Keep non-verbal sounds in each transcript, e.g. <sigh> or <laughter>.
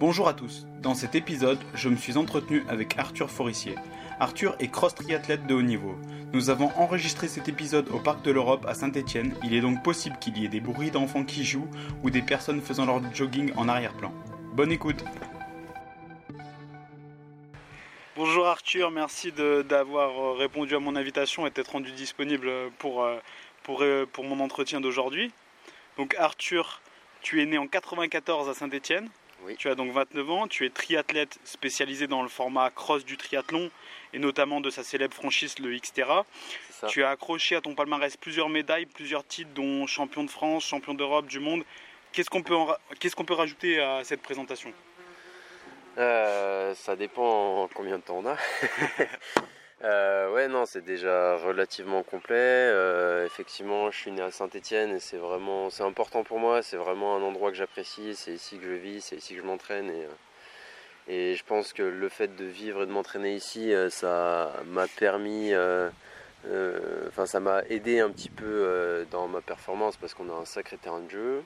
Bonjour à tous. Dans cet épisode, je me suis entretenu avec Arthur Forissier. Arthur est cross triathlète de haut niveau. Nous avons enregistré cet épisode au Parc de l'Europe à Saint-Étienne. Il est donc possible qu'il y ait des bruits d'enfants qui jouent ou des personnes faisant leur jogging en arrière-plan. Bonne écoute. Bonjour Arthur, merci d'avoir répondu à mon invitation et d'être rendu disponible pour, euh, euh, pour mon entretien d'aujourd'hui. Donc Arthur, tu es né en 94 à Saint-Étienne. Oui. Tu as donc 29 ans, tu es triathlète spécialisé dans le format cross du triathlon et notamment de sa célèbre franchise le Xterra. Tu as accroché à ton palmarès plusieurs médailles, plusieurs titres dont champion de France, champion d'Europe, du monde. Qu'est-ce qu'on peut, ra- peut rajouter à cette présentation? Euh, ça dépend en combien de temps on a. <laughs> Euh, ouais, non, c'est déjà relativement complet. Euh, effectivement, je suis né à Saint-Étienne et c'est vraiment, c'est important pour moi. C'est vraiment un endroit que j'apprécie. C'est ici que je vis, c'est ici que je m'entraîne et, euh, et je pense que le fait de vivre et de m'entraîner ici, ça m'a permis, enfin, ça m'a aidé un petit peu dans ma performance parce qu'on a un sacré terrain de jeu.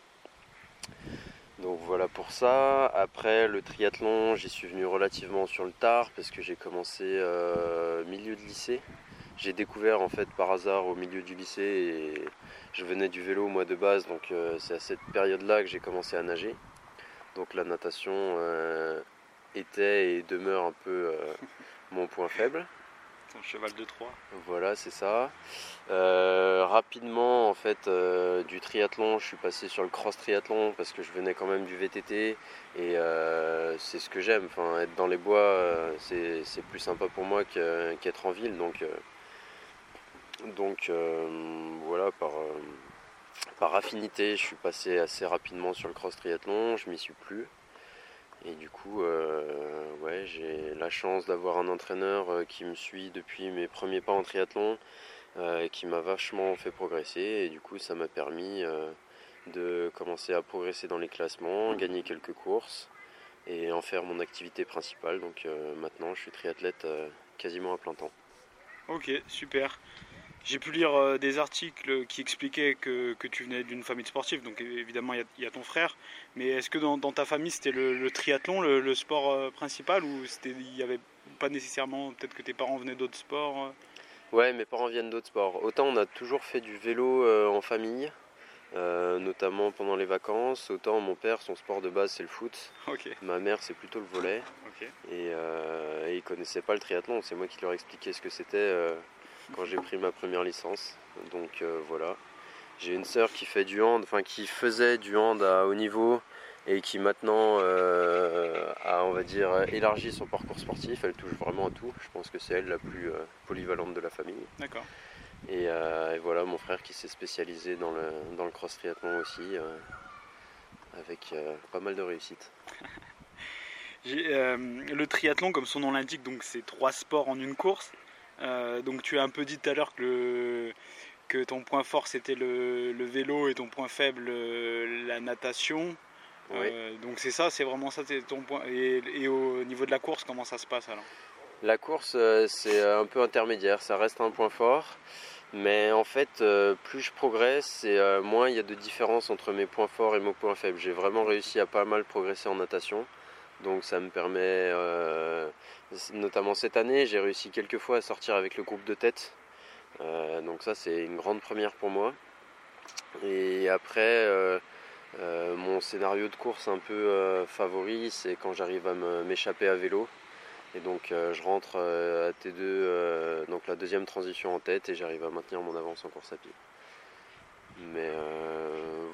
Donc voilà pour ça. Après le triathlon, j'y suis venu relativement sur le tard parce que j'ai commencé euh, milieu de lycée. J'ai découvert en fait par hasard au milieu du lycée et je venais du vélo moi de base donc euh, c'est à cette période-là que j'ai commencé à nager. Donc la natation euh, était et demeure un peu mon point faible. Cheval de Troie. Voilà, c'est ça. Euh, rapidement, en fait, euh, du triathlon, je suis passé sur le cross triathlon parce que je venais quand même du VTT et euh, c'est ce que j'aime. Enfin, être dans les bois, c'est plus sympa pour moi qu'être en ville. Donc, donc voilà, par, par affinité, je suis passé assez rapidement sur le cross triathlon. Je m'y suis plus. Et du coup, euh, ouais, j'ai la chance d'avoir un entraîneur euh, qui me suit depuis mes premiers pas en triathlon, euh, et qui m'a vachement fait progresser. Et du coup, ça m'a permis euh, de commencer à progresser dans les classements, gagner quelques courses et en faire mon activité principale. Donc maintenant, je suis triathlète quasiment à plein temps. Ok, super. J'ai pu lire euh, des articles qui expliquaient que, que tu venais d'une famille de sportifs, donc évidemment il y a- il y, a ton frère, mais est-ce que dans, dans ta famille c'était le, le triathlon le, le sport euh, principal ou il n'y avait pas nécessairement, peut-être que tes parents venaient d'autres sports euh? Ouais, mes parents viennent d'autres sports. Autant on a toujours fait du vélo en famille, notamment pendant les vacances. Autant mon père, son sport de base c'est le foot. Ok, Ma mère, c'est plutôt le volet. ok. Et, et ils connaissaient pas le triathlon. C'est moi qui leur ai expliqué ce que c'était quand j'ai pris ma première licence. Donc euh, voilà. J'ai une sœur qui fait du hand, enfin qui faisait du hand à haut niveau et qui maintenant euh, a, on va dire, élargi son parcours sportif. Elle touche vraiment à tout. Je pense que c'est elle la plus euh, polyvalente de la famille. D'accord. Et, euh, et voilà, mon frère qui s'est spécialisé dans le, dans le cross triathlon aussi, euh, avec pas mal de réussite. <laughs> Le triathlon, comme son nom l'indique, donc c'est trois sports en une course. Euh, donc tu as un peu dit tout à l'heure que, le- que ton point fort c'était le, le vélo et ton point faible euh, la natation. Oui. Euh, donc c'est ça, c'est vraiment ça ton point. Et, et au niveau de la course, comment ça se passe alors? La course, c'est un peu intermédiaire, ça reste un point fort. Mais en fait, plus je progresse et moins il y a de différence entre mes points forts et mes points faibles. J'ai vraiment réussi à pas mal progresser en natation. Donc ça me permet, euh, notamment cette année, j'ai réussi quelques fois à sortir avec le groupe de tête. Euh, donc ça, c'est une grande première pour moi. Et après, euh, euh, mon scénario de course un peu favori, c'est quand j'arrive à m'échapper à vélo. Et donc je rentre à T2, euh, donc la deuxième transition en tête, et j'arrive à maintenir mon avance en course à pied. Mais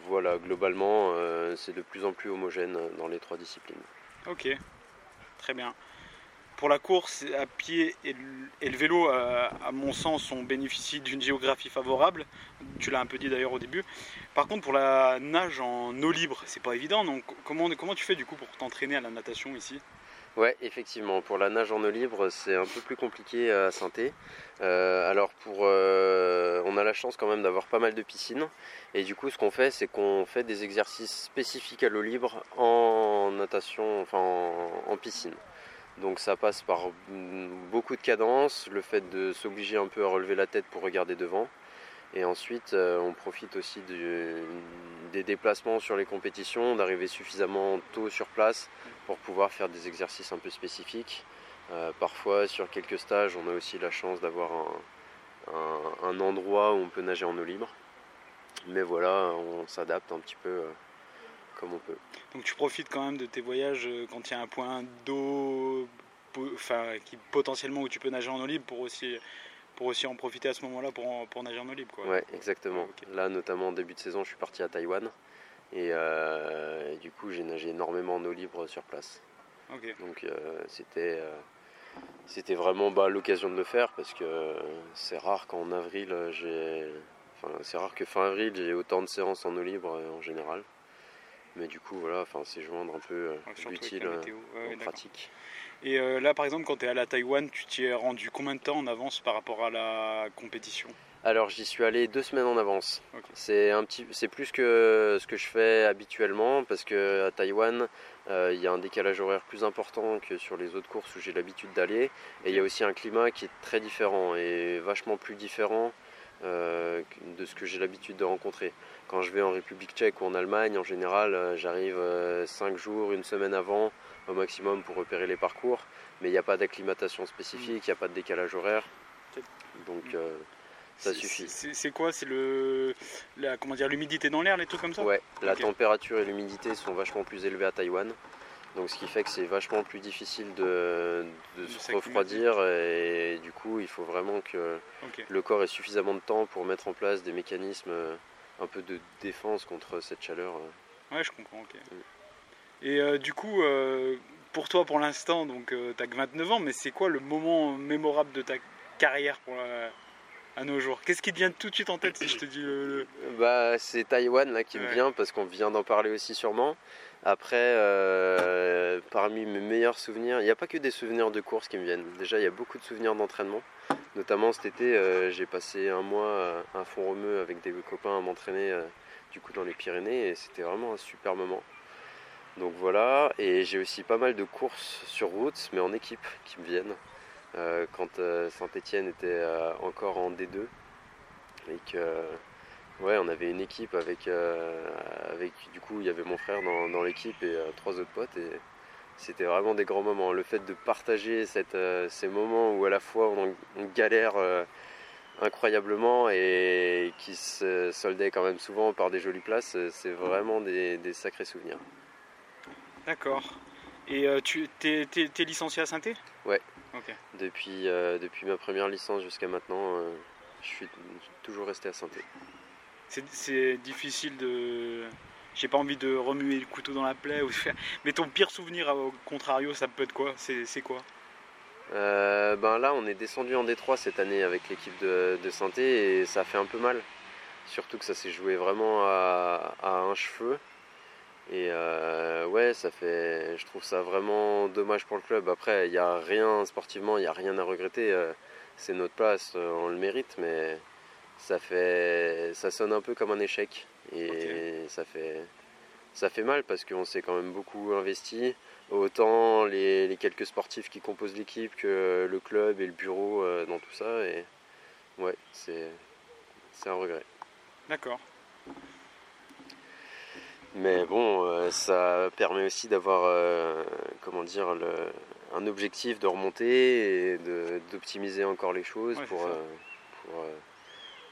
voilà, globalement, c'est de plus en plus homogène dans les trois disciplines. Ok, très bien. Pour la course à pied et le, vélo, euh, à mon sens, on bénéficie d'une géographie favorable. Tu l'as un peu dit d'ailleurs au début. Par contre, pour la nage en eau libre, c'est pas évident. Comment, tu fais du coup pour t'entraîner à la natation ici? Ouais, effectivement, pour la nage en eau libre, c'est un peu plus compliqué à Sainté. Euh, alors pour, euh, on a la chance quand même d'avoir pas mal de piscines, et du coup, ce qu'on fait, c'est qu'on fait des exercices spécifiques à l'eau libre en natation, enfin en, en piscine. Donc ça passe par beaucoup de cadences, le fait de s'obliger un peu à relever la tête pour regarder devant. Et ensuite, euh, on profite aussi des déplacements sur les compétitions, d'arriver suffisamment tôt sur place pour pouvoir faire des exercices un peu spécifiques. parfois, sur quelques stages, on a aussi la chance d'avoir un, endroit où on peut nager en eau libre. Mais voilà, on s'adapte un petit peu comme on peut. Donc tu profites quand même de tes voyages quand il y a un point d'eau enfin, qui, potentiellement où tu peux nager en eau libre pour aussi pour aussi en profiter à ce moment-là pour, pour nager en eau libre. Quoi. Ouais, exactement. Là, notamment en début de saison, je suis parti à Taïwan. Et, euh, du coup, j'ai nagé énormément en eau libre sur place. Donc, euh, c'était, euh, c'était vraiment bah, l'occasion de le faire parce que c'est rare qu'en avril, j'ai. Enfin, c'est rare que fin avril, j'ai autant de séances en eau libre en général. Mais du coup, voilà, enfin, c'est joindre un peu l'utile en pratique. Et euh, là, par exemple, quand tu es à la Taïwan, tu t'y es rendu combien de temps en avance par rapport à la compétition? Alors, j'y suis allé deux semaines en avance. C'est un petit, c'est plus que ce que je fais habituellement parce que à Taïwan, euh, il y a un décalage horaire plus important que sur les autres courses où j'ai l'habitude d'aller. Et il y a aussi un climat qui est très différent et vachement plus différent euh, de ce que j'ai l'habitude de rencontrer. Quand je vais en République tchèque ou en Allemagne, en général, j'arrive cinq jours, une semaine avant au maximum pour repérer les parcours, mais il n'y a pas d'acclimatation spécifique, il n'y a pas de décalage horaire. Donc euh, ça suffit. C'est quoi? C'est le la, comment dire l'humidité dans l'air, les trucs comme ça? Ouais, la température et l'humidité sont vachement plus élevées à Taïwan. Donc ce qui fait que c'est vachement plus difficile de, se refroidir et du coup il faut vraiment que le corps ait suffisamment de temps pour mettre en place des mécanismes euh, un peu de défense contre cette chaleur. Euh. Ouais je comprends, ok. Mm. Et euh, du coup, euh, pour toi pour l'instant, donc euh, t'as que 29 ans, mais c'est quoi le moment mémorable de ta carrière pour à nos jours? Qu'est-ce qui te vient tout de suite en tête si je te dis le... Bah c'est Taïwan là qui me vient parce qu'on vient d'en parler aussi sûrement. Après, parmi mes meilleurs souvenirs, il n'y a pas que des souvenirs de course qui me viennent. Déjà, il y a beaucoup de souvenirs d'entraînement. Notamment cet été, j'ai passé un mois à Font-Romeu avec des copains à m'entraîner du coup dans les Pyrénées et c'était vraiment un super moment. Donc voilà, et j'ai aussi pas mal de courses sur route, mais en équipe qui me viennent. Euh, quand euh, Saint-Etienne était euh, encore en D2 et que ouais, on avait une équipe avec, avec du coup il y avait mon frère dans, l'équipe et trois autres potes et c'était vraiment des grands moments. Le fait de partager cette, ces moments où à la fois on, galère incroyablement et qui se soldaient quand même souvent par des jolies places, c'est vraiment des sacrés souvenirs. D'accord. Et euh, tu es, licencié à saint Ouais. Depuis, euh, depuis ma première licence jusqu'à maintenant, euh, je suis toujours resté à saint C'est difficile de. J'ai pas envie de remuer le couteau dans la plaie. Ou. Mais ton pire souvenir, au contrario, ça peut être quoi? C'est quoi? Ben là, on est descendu en Détroit cette année avec l'équipe de, de et ça fait un peu mal. Surtout que ça s'est joué vraiment à, un cheveu. Et euh, ouais, ça fait, je trouve ça vraiment dommage pour le club. Après, il n'y a rien sportivement, il n'y a rien à regretter. Euh, c'est notre place, euh, on le mérite, mais ça fait, ça sonne un peu comme un échec. Et ça fait, ça fait mal parce qu'on s'est quand même beaucoup investi. Autant les, les quelques sportifs qui composent l'équipe que le club et le bureau dans tout ça. Et ouais, c'est, c'est un regret. D'accord. Mais bon, euh, ça permet aussi d'avoir, euh, comment dire, un objectif de remonter et d'optimiser encore les choses pour, euh,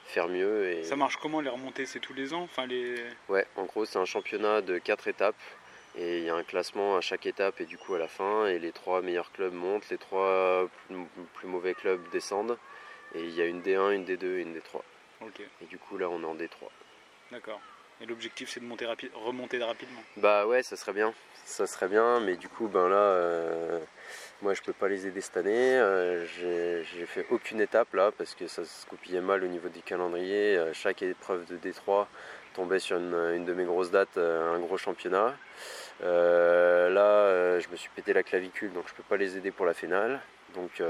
faire mieux. Et... Ça marche comment les remontées? C'est tous les ans? Enfin, les... Ouais, en gros, c'est un championnat de quatre étapes. Et il y a un classement à chaque étape et du coup à la fin. Et les trois meilleurs clubs montent, les trois plus, mauvais clubs descendent. Et il y a une D1, une D2 et une D3. Et du coup là on est en D3. D'accord. Et l'objectif c'est de monter remonter rapidement. Bah ouais, ça serait bien. Ça serait bien, mais du coup, ben là, euh, moi je peux pas les aider cette année. Euh, j'ai fait aucune étape là parce que ça se coupillait mal au niveau du calendrier. Euh, chaque épreuve de D3 tombait sur une, de mes grosses dates, un gros championnat. là, je me suis pété la clavicule donc je peux pas les aider pour la finale. Donc,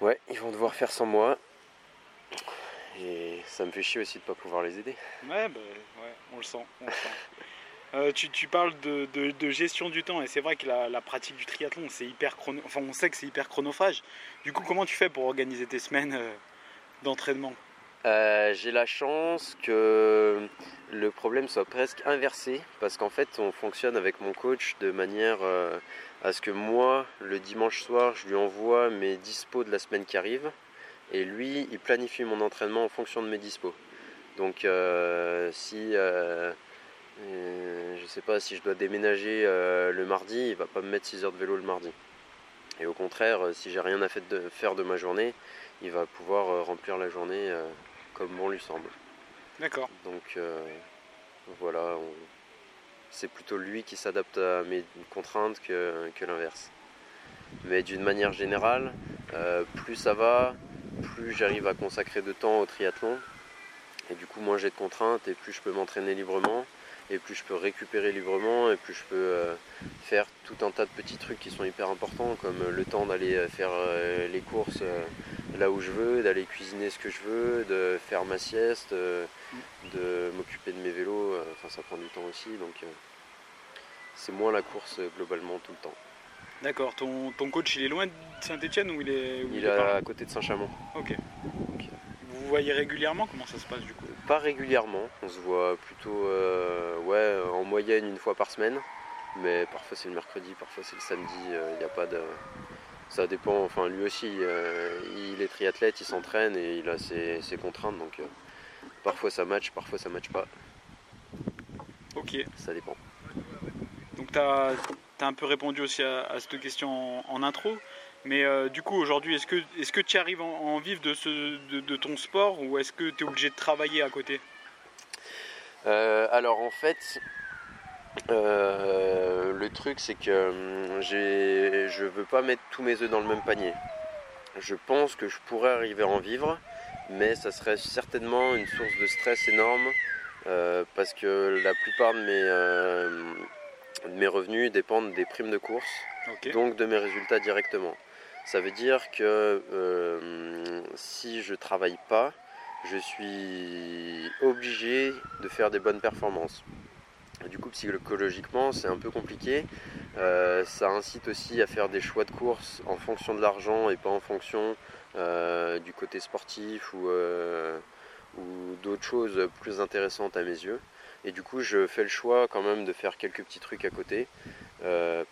ouais, ils vont devoir faire sans moi. Et ça me fait chier aussi de ne pas pouvoir les aider. Ouais, bah, ouais on le sent. <laughs> Euh, tu, parles de, gestion du temps et c'est vrai que la, pratique du triathlon, c'est hyper chrono... on sait que c'est hyper chronophage. Du coup, comment tu fais pour organiser tes semaines euh, d'entraînement? J'ai la chance que le problème soit presque inversé parce qu'en fait on fonctionne avec mon coach de manière à ce que moi le dimanche soir je lui envoie mes dispos de la semaine qui arrive et lui il planifie mon entraînement en fonction de mes dispos. Donc si je sais pas si je dois déménager le mardi, il va pas me mettre 6 heures de vélo le mardi. Et au contraire, si j'ai rien à faire de ma journée, il va pouvoir remplir la journée comme bon lui semble. D'accord. Donc euh, voilà, c'est plutôt lui qui s'adapte à mes contraintes que, l'inverse. Mais d'une manière générale, euh, plus ça va, plus j'arrive à consacrer de temps au triathlon. Et du coup, moins j'ai de contraintes et plus je peux m'entraîner librement et plus je peux récupérer librement et plus je peux euh, faire tout un tas de petits trucs qui sont hyper importants comme le temps d'aller faire les courses là où je veux, d'aller cuisiner ce que je veux, de faire ma sieste, euh, de m'occuper de mes vélos. Euh, enfin, ça prend du temps aussi, donc euh, c'est moins la course globalement tout le temps. D'accord. Ton, ton coach, il est loin de Saint-Etienne ou il est Il, est à côté de Saint-Chamond. Ok. Vous voyez régulièrement Comment ça se passe du coup? Pas régulièrement. On se voit plutôt, ouais, en moyenne une fois par semaine. Mais parfois c'est le mercredi, parfois c'est le samedi. Il n'y a pas de ça dépend, enfin lui aussi, euh, il est triathlète, il s'entraîne et il a ses, contraintes, donc euh, parfois ça match, parfois ça match pas. Ok. Ça dépend. Donc tu as, un peu répondu aussi à, cette question en, intro, mais euh, du coup aujourd'hui, est-ce que, est que tu arrives en, en vivre de, ce, de, ton sport ou est-ce que tu es obligé de travailler à côté? Alors en fait, euh, le truc, c'est que hum, je veux pas mettre tous mes œufs dans le même panier. Je pense que je pourrais arriver à en vivre, mais ça serait certainement une source de stress énorme euh, parce que la plupart de mes, euh, mes revenus dépendent des primes de course, donc de mes résultats directement. Ça veut dire que si je travaille pas, je suis obligé de faire des bonnes performances. Du coup, psychologiquement, c'est un peu compliqué. Euh, ça incite aussi à faire des choix de course en fonction de l'argent et pas en fonction euh, du côté sportif euh, ou, d'autres choses plus intéressantes à mes yeux. Et du coup, je fais le choix quand même de faire quelques petits trucs à côté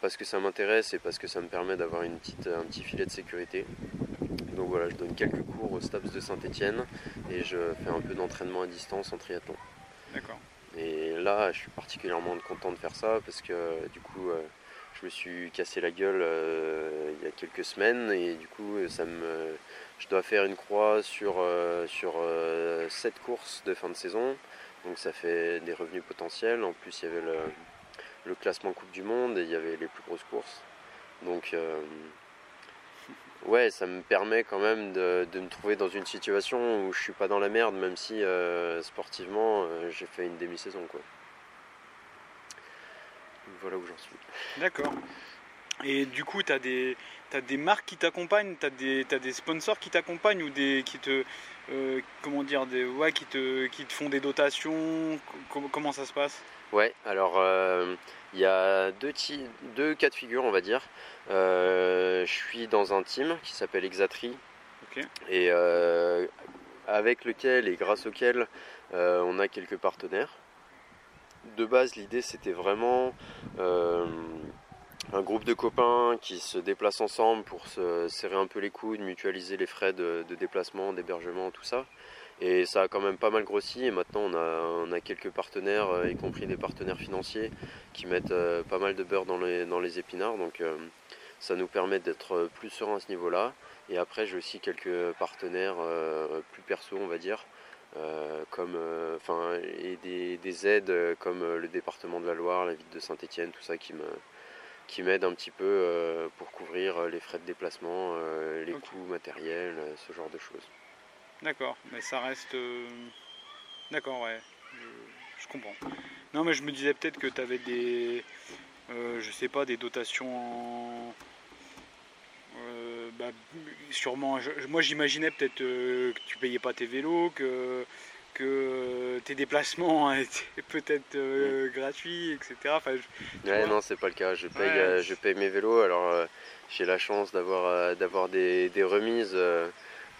parce que ça m'intéresse et parce que ça me permet d'avoir un petit filet de sécurité. Donc voilà, je donne quelques cours au STAPS de Saint-Etienne et je fais un peu d'entraînement à distance en triathlon. D'accord. Et là, je suis particulièrement content de faire ça parce que du coup, euh, je me suis cassé la gueule euh, il y a quelques semaines et du coup, ça me, je dois faire une croix sur, euh, sur 7 courses de fin de saison. Donc ça fait des revenus potentiels. En plus, il y avait le, classement Coupe du Monde et il y avait les plus grosses courses. Donc ouais, ça me permet quand même de, me trouver dans une situation où je suis pas dans la merde, même si euh, sportivement euh, j'ai fait une demi-saison. Voilà où j'en suis. D'accord. Et du coup, tu as des, des marques qui t'accompagnent, tu as, as, des sponsors qui t'accompagnent ou des qui te euh, comment dire des ouais, qui te qui te font des dotations comment ça se passe? Ouais, alors euh, il y a deux, deux cas de figure, on va dire. Euh, je suis dans un team qui s'appelle Exatri. Et avec lequel et grâce auquel on a quelques partenaires. De base, l'idée c'était vraiment un groupe de copains qui se déplacent ensemble pour se serrer un peu les coudes, mutualiser les frais de déplacement, d'hébergement, tout ça. Et ça a quand même pas mal grossi et maintenant on a, on a quelques partenaires, euh, y compris des partenaires financiers, qui mettent euh, pas mal de beurre dans les, dans les épinards. Donc euh, ça nous permet d'être plus serein à ce niveau-là. Et après j'ai aussi quelques partenaires plus perso on va dire. comme enfin et des, aides comme le département de la Loire, la ville de Saint-Étienne, tout ça qui me qui m'aident un petit peu pour couvrir les frais de déplacement, les coûts matériels, ce genre de choses. D'accord, mais ça reste. Euh, d'accord, ouais. Je... comprends. Non, mais je me disais peut-être que tu avais des. Euh, je sais pas, des dotations euh, bah, sûrement. Moi, j'imaginais peut-être que tu payais pas tes vélos, que que tes déplacements étaient peut-être mm. gratuits, etc. Enfin, ouais, non, c'est pas le cas. Je paye, je paye mes vélos. Alors, j'ai la chance d'avoir d'avoir des, des, remises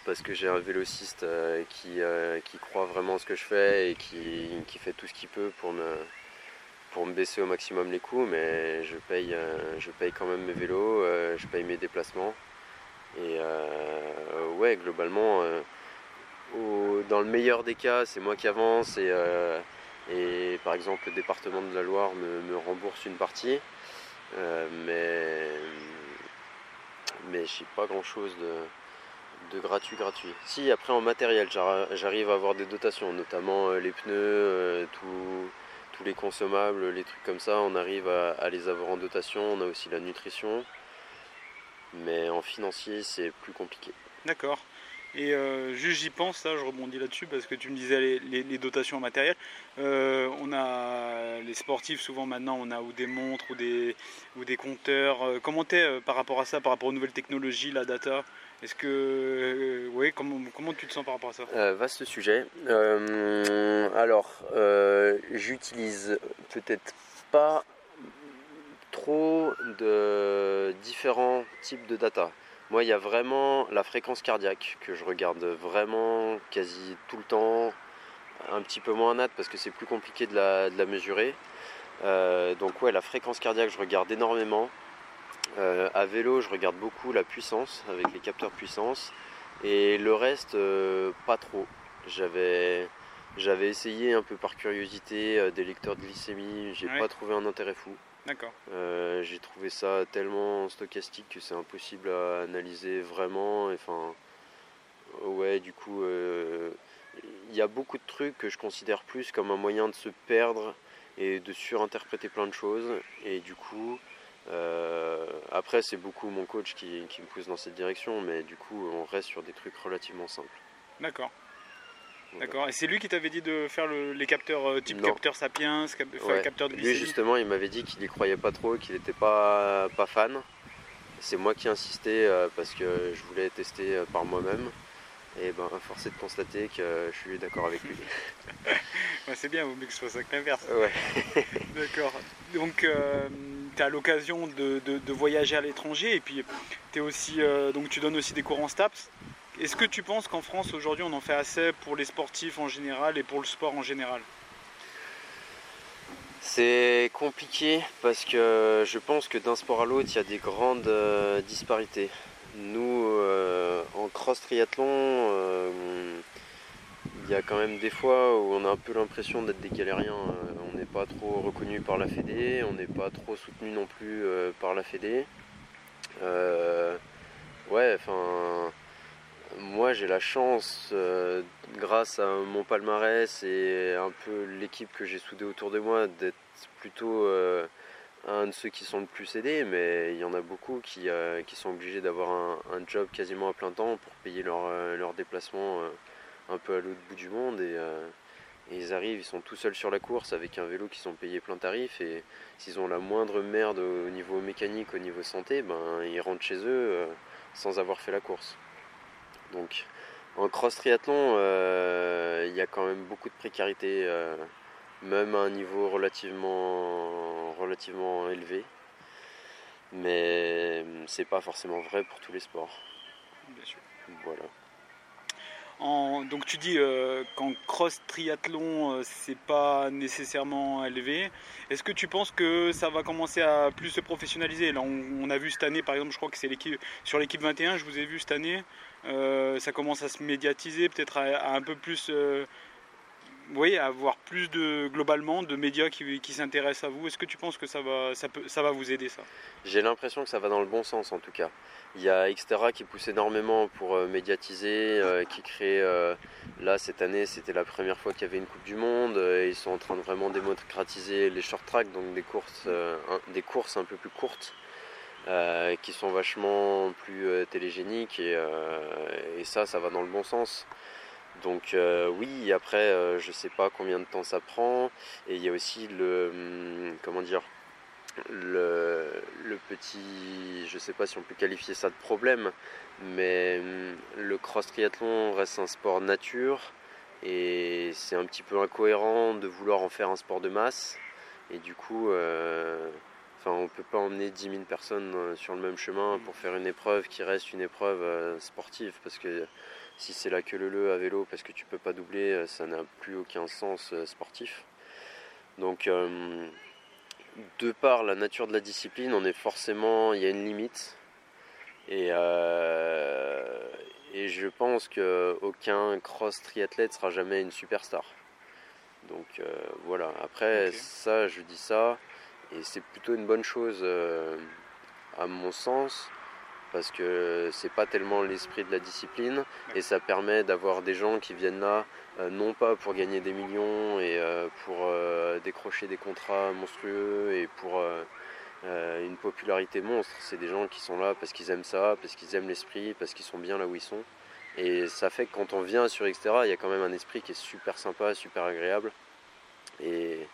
parce que j'ai un vélociste qui, qui croit vraiment ce que je fais et qui, qui fait tout ce qu'il peut pour me, pour me baisser au maximum les coûts, mais je paye, je paye quand même mes vélos, je paye mes déplacements. Et ouais, globalement, dans le meilleur des cas, c'est moi qui avance et, et, par exemple le département de la Loire me, rembourse une partie. mais mais je sais pas grand chose de, gratuit gratuit. Si après en matériel j'arrive à avoir des dotations, notamment les pneus, tous les consommables, les trucs comme ça, on arrive à, les avoir en dotation, on a aussi la nutrition. Mais en financier c'est plus compliqué. D'accord. Et euh, juste j'y pense, ça, je rebondis là-dessus parce que tu me disais les, dotations en matériel. Euh, on a les sportifs, souvent maintenant, on a ou des montres ou des, ou des compteurs. Euh, comment t'es par rapport à ça, par rapport aux nouvelles technologies, la data? Est-ce que. oui, comment, comment tu te sens par rapport à ça? Vaste sujet. alors, j'utilise peut-être pas trop de différents types de data. Moi, il y a vraiment la fréquence cardiaque que je regarde vraiment quasi tout le temps, un petit peu moins nat parce que c'est plus compliqué de la, mesurer. Euh, donc ouais, la fréquence cardiaque, je regarde énormément. Euh, à vélo, je regarde beaucoup la puissance avec les capteurs puissance. Et le reste, euh, pas trop. J'avais, j'avais essayé un peu par curiosité des lecteurs de glycémie, j'ai pas trouvé un intérêt fou. D'accord. Euh, j'ai trouvé ça tellement stochastique que c'est impossible à analyser vraiment. Enfin, ouais, du coup, euh, il y a beaucoup de trucs que je considère plus comme un moyen de se perdre et de surinterpréter plein de choses. Et du coup, euh, après, c'est beaucoup mon coach qui, qui, me pousse dans cette direction, mais du coup, on reste sur des trucs relativement simples. D'accord. D'accord. Et c'est lui qui t'avait dit de faire les capteurs euh, type capteur Sapiens, capteur de Lui justement, il m'avait dit qu'il y croyait pas trop, qu'il n'était pas, pas fan. C'est moi qui insistais euh, parce que je voulais tester euh, par moi-même. Et ben, force est de constater que je suis d'accord avec lui. <laughs> c'est bien, vaut mieux que ce soit ça que l'inverse. Ouais. <laughs> D'accord. Donc, tu as l'occasion de, voyager à l'étranger et puis es aussi, donc tu donnes aussi des cours en STAPS. Est-ce que tu penses qu'en France aujourd'hui on en fait assez pour les sportifs en général et pour le sport en général? C'est compliqué parce que je pense que d'un sport à l'autre il y a des grandes euh, disparités. Nous euh, en cross triathlon euh, il y a quand même des fois où on a un peu l'impression d'être des galériens. On n'est pas trop reconnu par la Fédé, on n'est pas trop soutenu non plus par la Fédé. ouais, enfin moi j'ai la chance, euh, grâce à mon palmarès et un peu l'équipe que j'ai soudée autour de moi, d'être plutôt euh, un de ceux qui sont le plus aidés, mais il y en a beaucoup qui, euh, sont obligés d'avoir un, job quasiment à plein temps pour payer leur, leur déplacement un peu à l'autre bout du monde. Et, ils arrivent, ils sont tout seuls sur la course avec un vélo qui sont payés plein tarif et s'ils ont la moindre merde au niveau mécanique, au niveau santé, ben, ils rentrent chez eux sans avoir fait la course. Donc en cross triathlon, euh, il y a quand même beaucoup de précarité, euh, même à un niveau relativement, relativement élevé. Mais c'est pas forcément vrai pour tous les sports. Bien sûr. Voilà donc tu dis euh, qu'en cross triathlon euh, c'est pas nécessairement élevé. Est-ce que tu penses que ça va commencer à plus se professionnaliser? Là on, a vu cette année par exemple, je crois que c'est l'équipe sur l'équipe 21, je vous ai vu cette année, euh, ça commence à se médiatiser, peut-être à, un peu plus oui, avoir plus de globalement de médias qui, s'intéressent à vous. Est-ce que tu penses que ça va, ça, peut, ça va vous aider ça? J'ai l'impression que ça va dans le bon sens en tout cas. Il y a Xterra qui pousse énormément pour euh, médiatiser, euh, qui crée euh, là cette année c'était la première fois qu'il y avait une Coupe du Monde. ils sont en train de vraiment démocratiser les short tracks, donc des courses, des courses un peu plus courtes. Qui sont vachement plus télégéniques et, et ça ça va dans le bon sens donc euh, oui, après, euh, je sais pas combien de temps ça prend. Et il y a aussi le, hum, comment dire, le, petit, je sais pas si on peut qualifier ça de problème, mais hum, le cross triathlon reste un sport nature et c'est un petit peu incohérent de vouloir en faire un sport de masse. Et du coup, euh, enfin, on ne peut pas emmener 10 000 personnes sur le même chemin pour faire une épreuve qui reste une épreuve sportive parce que Si c'est la queue le à vélo parce que tu peux pas doubler, ça n'a plus aucun sens sportif. Donc de par la nature de la discipline, on est forcément, il y a une limite. Et, et je pense qu'aucun cross triathlète sera jamais une superstar. Donc euh, voilà, après ça, je dis ça, et c'est plutôt une bonne chose euh, à mon sens, parce que c'est pas tellement l'esprit de la discipline, et ça permet d'avoir des gens qui viennent là, euh, non pas pour gagner des millions et pour décrocher des contrats monstrueux et pour une popularité monstre, c'est des gens qui sont là parce qu'ils aiment ça, parce qu'ils aiment l'esprit, parce qu'ils sont bien là où ils sont. Et ça fait que quand on vient sur Xterra, il y a quand même un esprit qui est super sympa, super agréable. Et,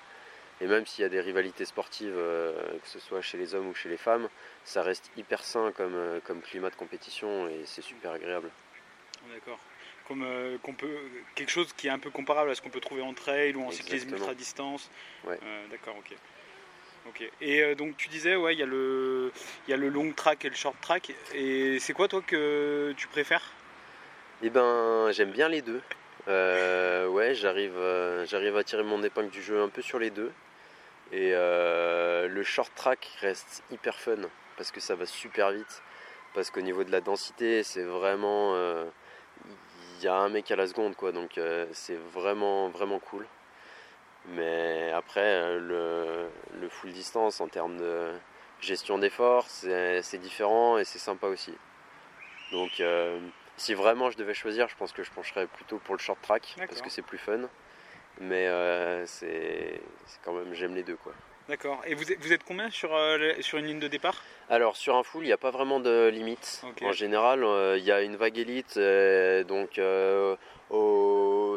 même s'il y a des rivalités sportives, euh, que ce soit chez les hommes ou chez les femmes, ça reste hyper sain comme, euh, comme climat de compétition et c'est super agréable. D'accord. Comme euh, peut, quelque chose qui est un peu comparable à ce qu'on peut trouver en trail ou en cyclisme ultra distance. Ouais. D'accord, ok. Ok. Et donc tu disais, ouais, il y, a le, y a le long track et le short track. Et c'est quoi toi que tu préfères? Eh ben, j'aime bien les deux. Ouais, j'arrive, j'arrive à tirer mon épingle du jeu un peu sur les deux. Et euh, le short track reste hyper fun parce que ça va super vite. Parce qu'au niveau de la densité, c'est vraiment. Il y a un mec à la seconde, quoi. Donc c'est vraiment, vraiment cool. Mais après, le, le full distance en termes de gestion d'effort, c'est différent et c'est sympa aussi. Donc si vraiment je devais choisir, je pense que je pencherais plutôt pour le short track parce que c'est plus fun. Mais euh, c'est quand même, j'aime les deux quoi. D'accord. Et vous êtes, vous êtes combien sur, euh, sur une ligne de départ? Alors sur un full, il n'y a pas vraiment de limite. En général, euh, il y a une vague élite. donc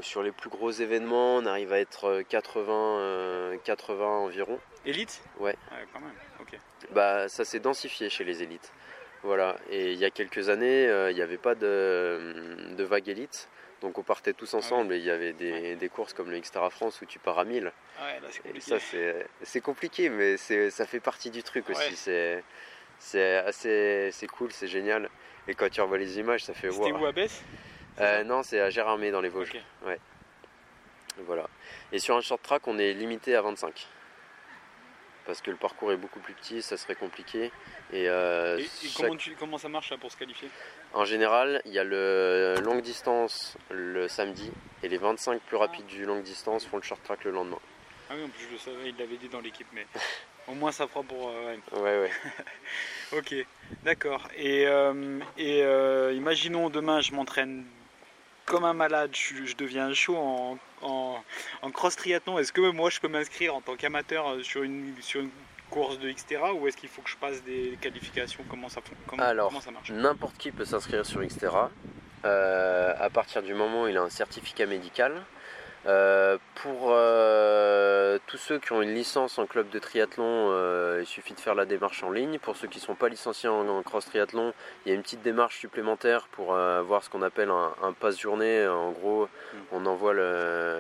sur les plus gros événements, on arrive à être 80, 80 environ. Élite? Ouais. ouais. quand même. Ok. Bah ça s'est densifié chez les élites. Voilà, et il y a quelques années, il n'y avait pas de, vague élite. Donc on partait tous ah ensemble et il y avait des, courses comme le Xterra France où tu pars à 1000. et ça c'est compliqué mais ça fait partie du truc aussi. C'est assez c'est cool, c'est génial. Et quand tu revois les images, ça fait C'était où à Besse? Euh, Non, c'est à Gérardmer dans les Vosges. Ouais. Voilà. Et sur un short track, on est limité à 25 parce que le parcours est beaucoup plus petit, ça serait compliqué. Et, euh, comment, ça marche pour se qualifier? En général, il y a le longue distance le samedi et les 25 plus rapides du longue distance font le short track le lendemain. Ah oui, en plus je le savais, il l'avait dit dans l'équipe, mais au moins ça fera pour. Euh, ouais, ouais. <laughs> ok, d'accord. Et, euh, imaginons demain, je m'entraîne comme un malade, je, deviens chaud en, en, cross triathlon. Est-ce que moi je peux m'inscrire en tant qu'amateur euh, sur une, sur une course de Xterra ou est-ce qu'il faut que je passe des qualifications? Comment ça, comment, Alors, ça marche? N'importe qui peut s'inscrire sur Xterra euh, à partir du moment où il a un certificat médical. Euh, pour euh, tous ceux qui ont une licence en club de triathlon, euh, il suffit de faire la démarche en ligne. Pour ceux qui ne sont pas licenciés en, cross triathlon, il y a une petite démarche supplémentaire pour avoir ce qu'on appelle un, passe-journée. En gros, hmm. on envoie le.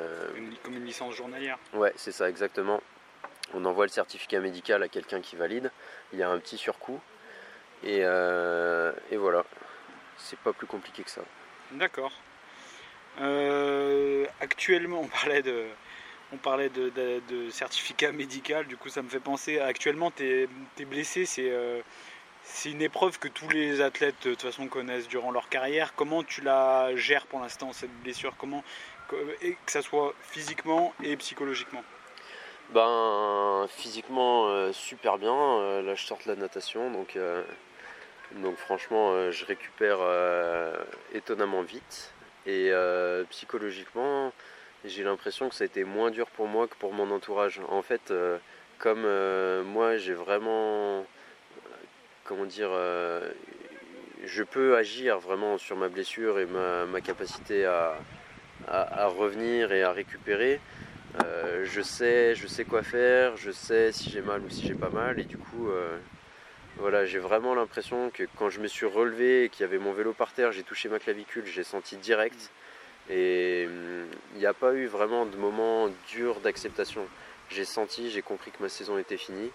comme une licence journalière Ouais, c'est ça, exactement. On envoie le certificat médical à quelqu'un qui valide. Il y a un petit surcoût. Et, et voilà. C'est pas plus compliqué que ça. D'accord. Euh, actuellement, on parlait de, on parlait de, certificat médical, du coup ça me fait penser, actuellement tu es, blessé, euh, c'est une épreuve que tous les athlètes de toute façon connaissent durant leur carrière. Comment tu la gères pour l'instant cette blessure? Comment que, ça soit physiquement et psychologiquement? Ben physiquement euh, super bien. là je sors de la natation donc donc franchement je récupère étonnamment vite. Et euh, psychologiquement, j'ai l'impression que ça a été moins dur pour moi que pour mon entourage. En fait, euh, comme euh, moi, j'ai vraiment, comment dire, je peux agir vraiment sur ma blessure et ma, capacité à, revenir et à récupérer. je sais, je sais quoi faire, je sais si j'ai mal ou si j'ai pas mal, et du coup, voilà, j'ai vraiment l'impression que quand je me suis relevé et qu'il y avait mon vélo par terre, j'ai touché ma clavicule, j'ai senti direct. Et hum, il n'y a pas eu vraiment de moment dur d'acceptation. J'ai senti, j'ai compris que ma saison était finie.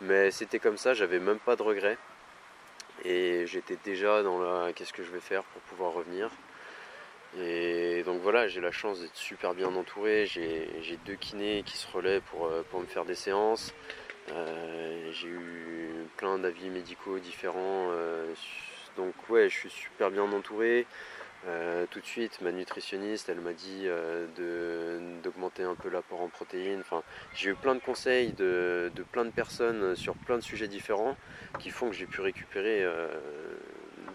Mais c'était comme ça, j'avais même pas de regrets. Et j'étais déjà dans la qu'est-ce que je vais faire pour pouvoir revenir? Et donc voilà, j'ai la chance d'être super bien entouré. J'ai deux kinés qui se relaient pour, pour me faire des séances. J'ai eu plein d'avis médicaux différents. donc ouais, je suis super bien entouré. Euh, tout de suite, ma nutritionniste, elle m'a dit euh, d'augmenter un peu l'apport en protéines. Enfin, j'ai eu plein de conseils de, plein de personnes sur plein de sujets différents qui font que j'ai pu récupérer euh,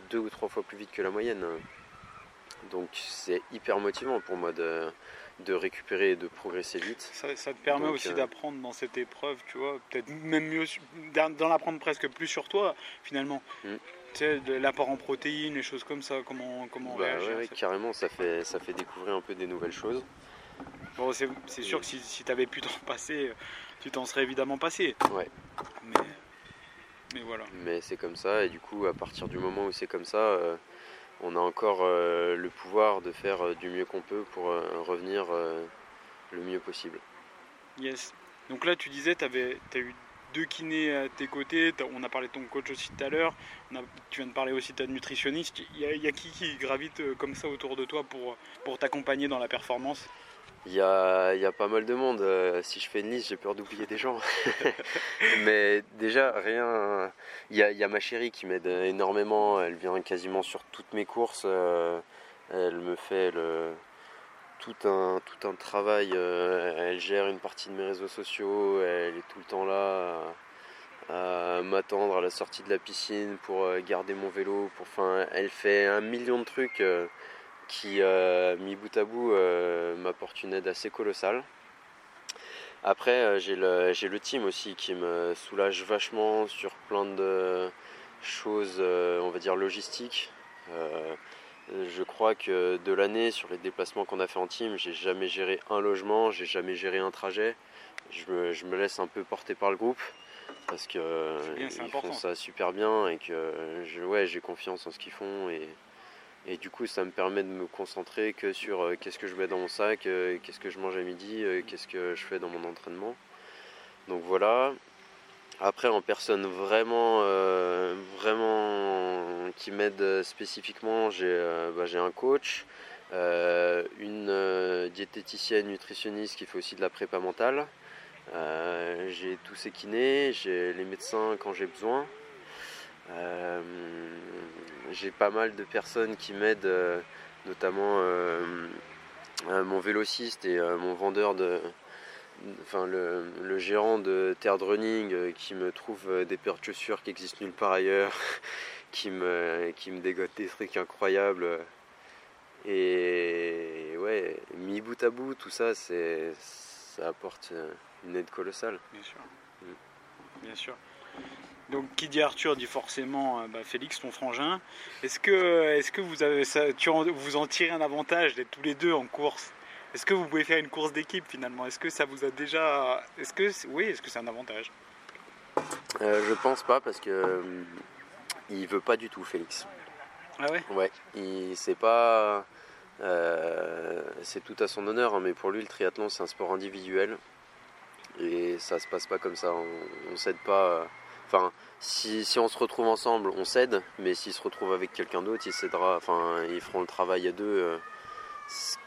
deux ou trois fois plus vite que la moyenne. Donc c'est hyper motivant pour moi de, récupérer et de progresser vite. Ça, te permet aussi d'apprendre dans cette épreuve, tu vois, peut-être même mieux, d'en apprendre presque plus sur toi finalement. Mm l'apport en protéines, les choses comme ça, comment, comment bah, réagir Carrément, ça fait, ça fait découvrir un peu des nouvelles choses. Bon, c'est sûr que si, si tu avais pu t'en passer, tu t'en serais évidemment passé. Ouais. Mais, mais voilà. Mais c'est comme ça, et du coup, à partir du moment où c'est comme ça, euh, on a encore euh, le pouvoir de faire euh, du mieux qu'on peut pour revenir le mieux possible. Yes. Donc là, tu disais, tu as eu deux kinés à tes côtés. On a parlé de ton coach aussi tout à l'heure. Tu viens de parler aussi de ta nutritionniste. Il y, a, qui qui gravite euh, comme ça autour de toi pour, pour t'accompagner dans la performance? Il y, a, pas mal de monde. Euh, si je fais une liste, j'ai peur d'oublier des gens. <laughs> Mais déjà, rien. Il y, a, ma chérie qui m'aide énormément. Elle vient quasiment sur toutes mes courses. Euh, elle me fait tout un, travail. Euh, elle gère une partie de mes réseaux sociaux, elle est tout le temps là à, m'attendre à la sortie de la piscine pour garder mon vélo. Enfin, elle fait un million de trucs qui, mis bout à bout, m'apportent une aide assez colossale. Après, j'ai le, le, team aussi qui me soulage vachement sur plein de choses, on va dire, logistiques. Je crois que de l'année, sur les déplacements qu'on a fait en team, j'ai jamais géré un logement, j'ai jamais géré un trajet. Je me, laisse un peu porter par le groupe parce qu'ils font ça super bien et que ouais, j'ai confiance en ce qu'ils font et, et, du coup ça me permet de me concentrer que sur euh, qu'est-ce que je mets dans mon sac, euh, qu'est-ce que je mange à midi, euh, qu'est-ce que je fais dans mon entraînement. Donc voilà. Après en personne vraiment vraiment qui m'aident spécifiquement, j'ai bah, un coach, une diététicienne nutritionniste qui fait aussi de la prépa mentale. j'ai tous ces kinés, j'ai les médecins quand j'ai besoin. J'ai pas mal de personnes qui m'aident, notamment mon vélociste et mon vendeur de, enfin le, gérant de Terre de Running qui me trouve des paires de chaussures qui existent nulle part ailleurs <laughs> qui me, qui me dégote des trucs incroyables. Et ouais, mis bout à bout, tout ça, c'est, ça apporte une aide colossale. Bien sûr. Mm. Bien sûr. Donc qui dit Arthur dit forcément euh, bah, Félix, ton frangin. Est-ce que, est que vous, avez, ça, tu en, vous en tirez un avantage d'être tous les deux en course? Est-ce que vous pouvez faire une course d'équipe finalement? Est-ce que ça vous a déjà... Est-ce que, oui, est-ce que c'est un avantage? Euh, Je pense pas parce que il veut pas du tout, Félix. Ah ouais? Ouais, il sait pas. Euh, c'est tout à son honneur, hein, mais pour lui, le triathlon, c'est un sport individuel. Et ça se passe pas comme ça. On, on s'aide pas. Enfin, si, on se retrouve ensemble, on s'aide, mais s'il se retrouve avec quelqu'un d'autre, il s'aidera. Enfin, ils feront le travail à deux. Euh.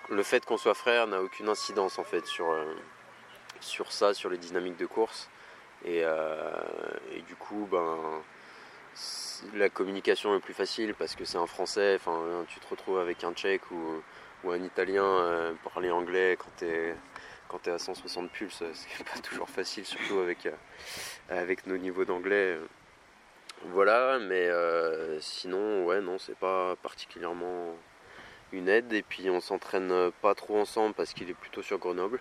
Le fait qu'on soit frère n'a aucune incidence en fait sur, euh, ça, sur les dynamiques de course. Et, et du coup, ben la communication est plus facile parce que c'est un français, enfin tu te retrouves avec un tchèque ou, un italien euh, parler anglais quand tu es à 160 pulses, c'est pas toujours facile, surtout avec, euh, avec nos niveaux d'anglais. Voilà, mais euh, sinon, ouais, non, c'est pas particulièrement une aide. Et puis on s'entraîne pas trop ensemble parce qu'il est plutôt sur Grenoble.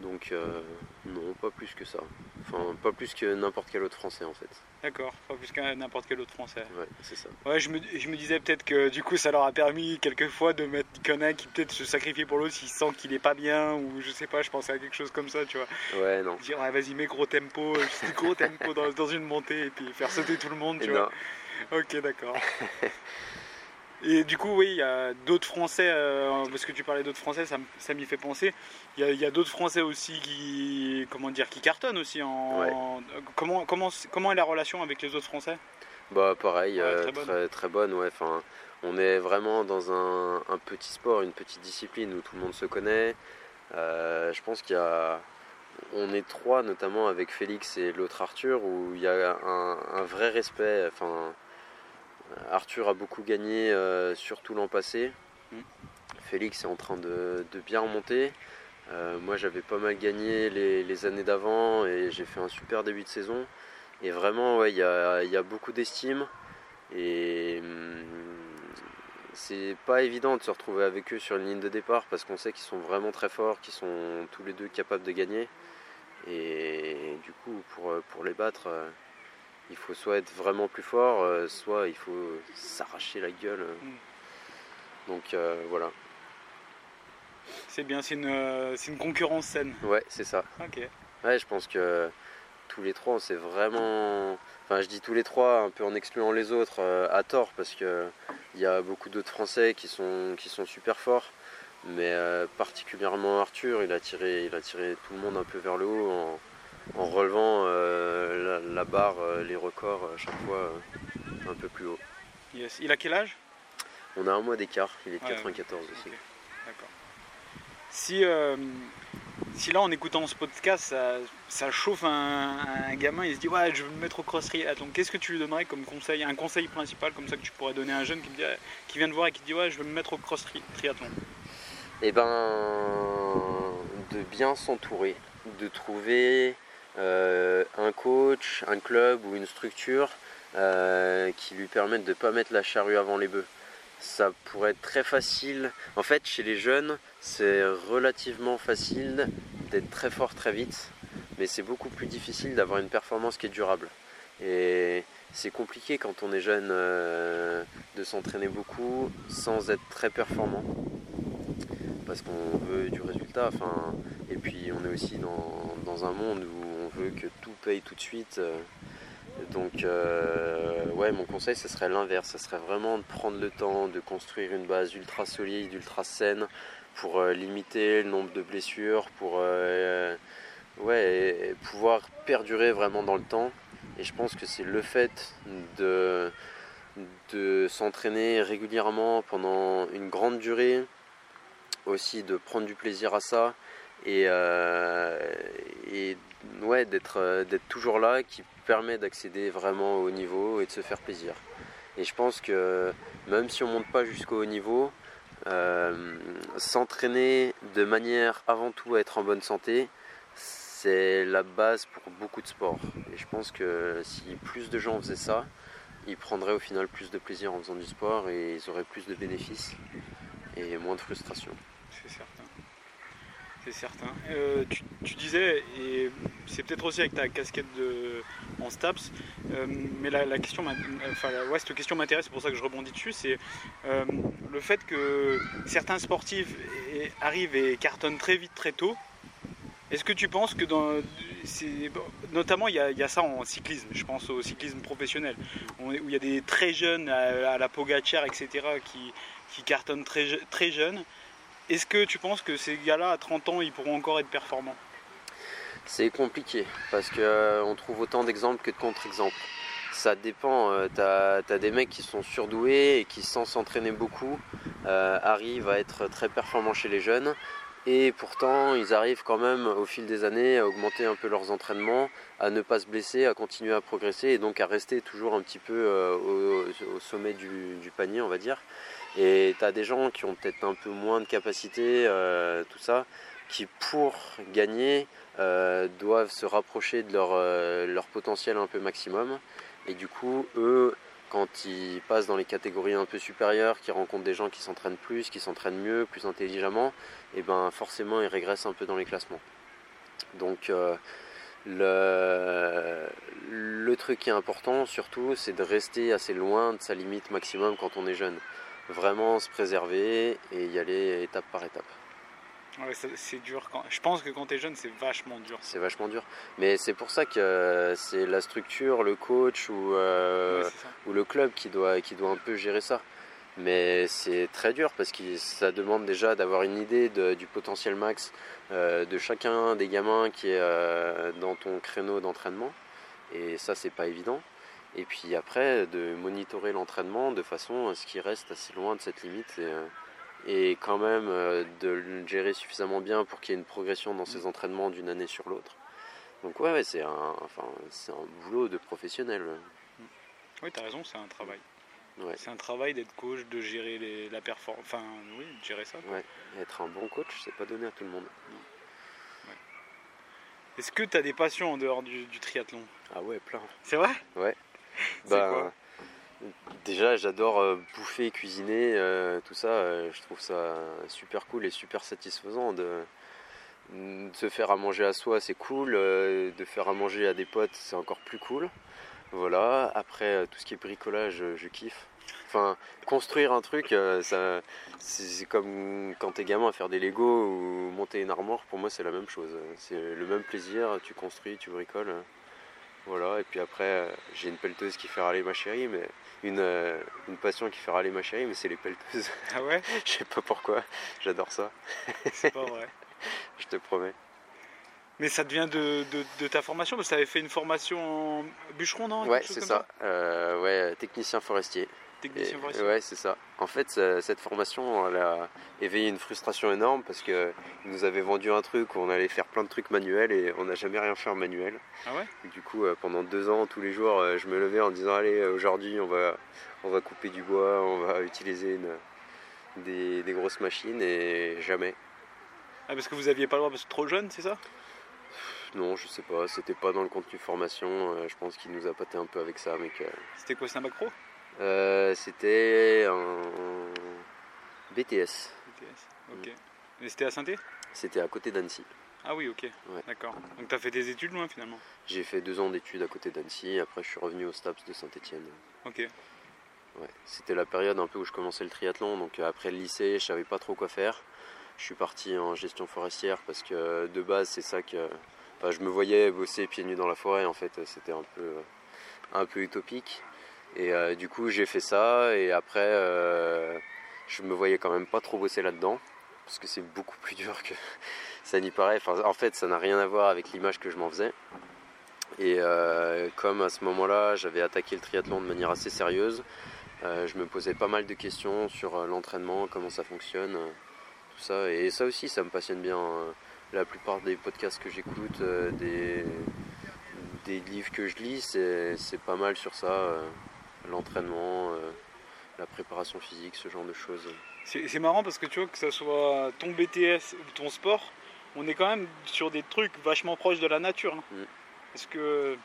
Donc euh, non, pas plus que ça. Enfin, pas plus que n'importe quel autre français en fait. D'accord, pas plus que n'importe quel autre français. Ouais, c'est ça. Ouais, je me, je me disais peut-être que du coup ça leur a permis quelquefois de mettre qu'il y qui peut-être se sacrifie pour l'autre s'il sent qu'il est pas bien ou je sais pas, je pensais à quelque chose comme ça, tu vois. Ouais, non. Dire ouais, vas-y, mets gros tempo, gros tempo dans, dans, une montée et puis faire sauter tout le monde, tu vois. Ok, d'accord. <laughs> Et du coup, oui, il y a d'autres Français, euh, parce que tu parlais d'autres Français, ça, m'y fait penser. Il y a, d'autres Français aussi qui, comment dire, qui cartonnent aussi. En, comment, comment, comment est la relation avec les autres Français? Bah pareil, euh, très, bonne. très, bonne. ouais. On est vraiment dans un, petit sport, une petite discipline où tout le monde se connaît. je pense qu'il y a, on est trois, notamment avec Félix et l'autre Arthur, où il y a un, vrai respect. Enfin, Arthur a beaucoup gagné, surtout l'an passé. Mm. Félix est en train de, bien remonter. Euh, moi j'avais pas mal gagné les, années d'avant et j'ai fait un super début de saison. Et vraiment il y, a, beaucoup d'estime. Et hum, c'est pas évident de se retrouver avec eux sur une ligne de départ parce qu'on sait qu'ils sont vraiment très forts, qu'ils sont tous les deux capables de gagner. Et du coup pour, pour les battre, euh, il faut soit être vraiment plus fort, euh, soit il faut s'arracher la gueule. Mm. Donc voilà. C'est bien, c'est une, euh, une, concurrence saine. Ouais, c'est ça. Ok. Ouais, je pense que tous les trois, c'est vraiment. Enfin, je dis tous les trois, un peu en excluant les autres, euh, à tort, parce qu'il y a beaucoup d'autres Français qui sont, qui sont super forts. Mais euh, particulièrement Arthur, il a, tiré, il a tiré tout le monde un peu vers le haut en, en relevant la, barre, les records à chaque fois un peu plus haut. Yes. Il a quel âge? On a un mois d'écart, il est de 94 aussi. D'accord. Si, euh, si là en écoutant ce podcast ça, chauffe un, gamin, il se dit ouais je veux me mettre au cross triathlon, qu'est-ce que tu lui donnerais comme conseil, un conseil principal comme ça que tu pourrais donner à un jeune qui, qui vient de voir et qui dit ouais je veux me mettre au cross triathlon? Eh ben de bien s'entourer, de trouver euh, un coach, un club ou une structure euh, qui lui permettent de ne pas mettre la charrue avant les bœufs ça pourrait être très facile. En fait, chez les jeunes, c'est relativement facile d'être très fort très vite, mais c'est beaucoup plus difficile d'avoir une performance qui est durable. Et c'est compliqué quand on est jeune euh, de s'entraîner beaucoup sans être très performant. Parce qu'on veut du résultat. Enfin, et puis on est aussi dans, un monde où que tout paye tout de suite. Euh, donc, euh, ouais, mon conseil, ce serait l'inverse. Ce serait vraiment de prendre le temps de construire une base ultra solide, ultra saine, pour euh, limiter le nombre de blessures, pour ouais, pouvoir perdurer vraiment dans le temps. Et je pense que c'est le fait de s'entraîner régulièrement pendant une grande durée, aussi de prendre du plaisir à ça et, et ouais, d'être toujours là qui permet d'accéder vraiment au niveau et de se faire plaisir. Et je pense que même si on monte pas jusqu'au haut niveau, euh, s'entraîner de manière avant tout à être en bonne santé, c'est la base pour beaucoup de sports. Et je pense que si plus de gens faisaient ça, ils prendraient au final plus de plaisir en faisant du sport et ils auraient plus de bénéfices et moins de frustration. C'est certain. Euh, tu, disais, et c'est peut-être aussi avec ta casquette de, en STAPS, euh, mais la, question, enfin, cette question m'intéresse, c'est pour ça que je rebondis dessus, c'est euh, le fait que certains sportifs arrivent et cartonnent très vite, très tôt. Est-ce que tu penses que dans, notamment il y, a, ça en cyclisme, je pense au cyclisme professionnel, où il y a des très jeunes à, la Pogacar, etc., qui, qui cartonnent très jeunes. Est-ce que tu penses que ces gars-là, à 30 ans, ils pourront encore être performants? C'est compliqué parce qu'on euh, trouve autant d'exemples que de contre-exemples. Ça dépend. Euh, tu as, des mecs qui sont surdoués et qui, sans s'entraîner beaucoup, euh, arrivent à être très performants chez les jeunes. Et pourtant, ils arrivent quand même au fil des années à augmenter un peu leurs entraînements, à ne pas se blesser, à continuer à progresser et donc à rester toujours un petit peu au, sommet du, panier, on va dire. Et tu as des gens qui ont peut-être un peu moins de capacité, euh, tout ça, qui pour gagner euh, doivent se rapprocher de leur, euh, leur, potentiel un peu maximum. Et du coup, eux, quand ils passent dans les catégories un peu supérieures, qui rencontrent des gens qui s'entraînent plus, qui s'entraînent mieux, plus intelligemment, et eh ben forcément ils régressent un peu dans les classements. Donc le, le truc qui est important surtout, c'est de rester assez loin de sa limite maximum quand on est jeune vraiment se préserver et y aller étape par étape. Ouais, c'est dur. Quand... Je pense que quand tu es jeune, c'est vachement dur. C'est vachement dur. Mais c'est pour ça que c'est la structure, le coach ou, euh, ou le club qui doit, qui doit un peu gérer ça. Mais c'est très dur parce que ça demande déjà d'avoir une idée du potentiel max euh, de chacun des gamins qui est euh, dans ton créneau d'entraînement. Et ça, c'est pas évident. Et puis après, de monitorer l'entraînement de façon à ce qu'il reste assez loin de cette limite et, euh, quand même de le gérer suffisamment bien pour qu'il y ait une progression dans ses entraînements d'une année sur l'autre. Donc ouais, c'est un, un boulot de professionnel. Oui, tu as raison, c'est un travail. Ouais. C'est un travail d'être coach, de gérer les- la performance. Enfin, oui, de gérer ça. quoi. Ouais. Et être un bon coach, c'est pas donné à tout le monde. Est-ce que tu as des passions en dehors du, du triathlon? Ah ouais, plein. C'est vrai? <laughs> C'est Bah, quoi? déjà, j'adore euh, bouffer, cuisiner, euh, tout ça. euh, je trouve ça super cool et super satisfaisant de, de se faire à manger à soi, c'est cool. euh, de faire à manger à des potes, c'est encore plus cool. Voilà. Après, euh, tout ce qui est bricolage, euh, je kiffe. Enfin, construire un truc, euh, ça, c'est comme quand t'es gamin à faire des Lego ou monter une armoire. Pour moi, c'est la même chose. C'est le même plaisir. Tu construis, tu bricoles. Voilà, et puis après, j'ai une pelleteuse qui fait râler ma chérie, mais une, une passion qui fait râler ma chérie, mais c'est les pelleteuses. Ah ouais? <laughs> Je sais pas pourquoi, j'adore ça, C'est pas vrai. <laughs> je te promets. Mais ça devient de, de- de ta formation Parce que tu avais fait une formation en bûcheron, non Ouais, c'est ça, Euh, ouais, technicien forestier. Technicien Et- forestier. ouais, c'est ça. En fait, cette formation, elle a éveillé une frustration énorme parce que ils nous avaient vendu un truc où on allait faire plein de trucs manuels et on n'a jamais rien fait en manuel. Ah ouais? Et du coup, euh, pendant deux ans, tous les jours, euh, je me levais en disant allez, euh, aujourd'hui, on va, on va couper du bois, on va utiliser une- des, des grosses machines et jamais. Ah, parce que vous aviez pas le droit parce que trop jeune, c'est ça? Non, je sais pas, c'était pas dans le contenu formation. euh, je pense qu'il nous a pâté un peu avec ça, mais que C'était quoi, c'est un bac pro euh, c'était un BTS. BTS. Ok. Et c'était à saint C'était à côté d'Annecy. Ah oui, ok. D'accord. Donc t'as fait des études loin finalement? J'ai fait deux ans d'études à côté d'Annecy. Après, je suis revenu au STAPS de Saint-Etienne. Ok. Ouais. C'était la période un peu où je commençais le triathlon. Donc euh, après le lycée, je savais pas trop quoi faire. Je suis parti en gestion forestière parce que de base, c'est ça que. Je me voyais bosser pieds nus dans la forêt. En fait, c'était un peu, un peu utopique. Et euh, du coup, j'ai fait ça. Et après, euh, je me voyais quand même pas trop bosser là-dedans. Parce que c'est beaucoup plus <laughs> dur que ça n'y paraît. En fait, ça n'a rien à voir avec l'image que je m'en faisais. Et euh, comme à ce moment-là, j'avais attaqué le triathlon de manière assez sérieuse, euh, je me posais pas mal de questions sur l'entraînement, comment ça fonctionne, tout ça. Et ça aussi, ça me passionne bien. La plupart des podcasts que j'écoute, euh, des, des livres que je lis, c'est pas mal sur ça. euh, L'entraînement, euh, la préparation physique, ce genre de choses. C'est marrant parce que tu vois que ça soit ton BTS ou ton sport, on est quand même sur des trucs vachement proches de la nature. hein. Mm. Parce que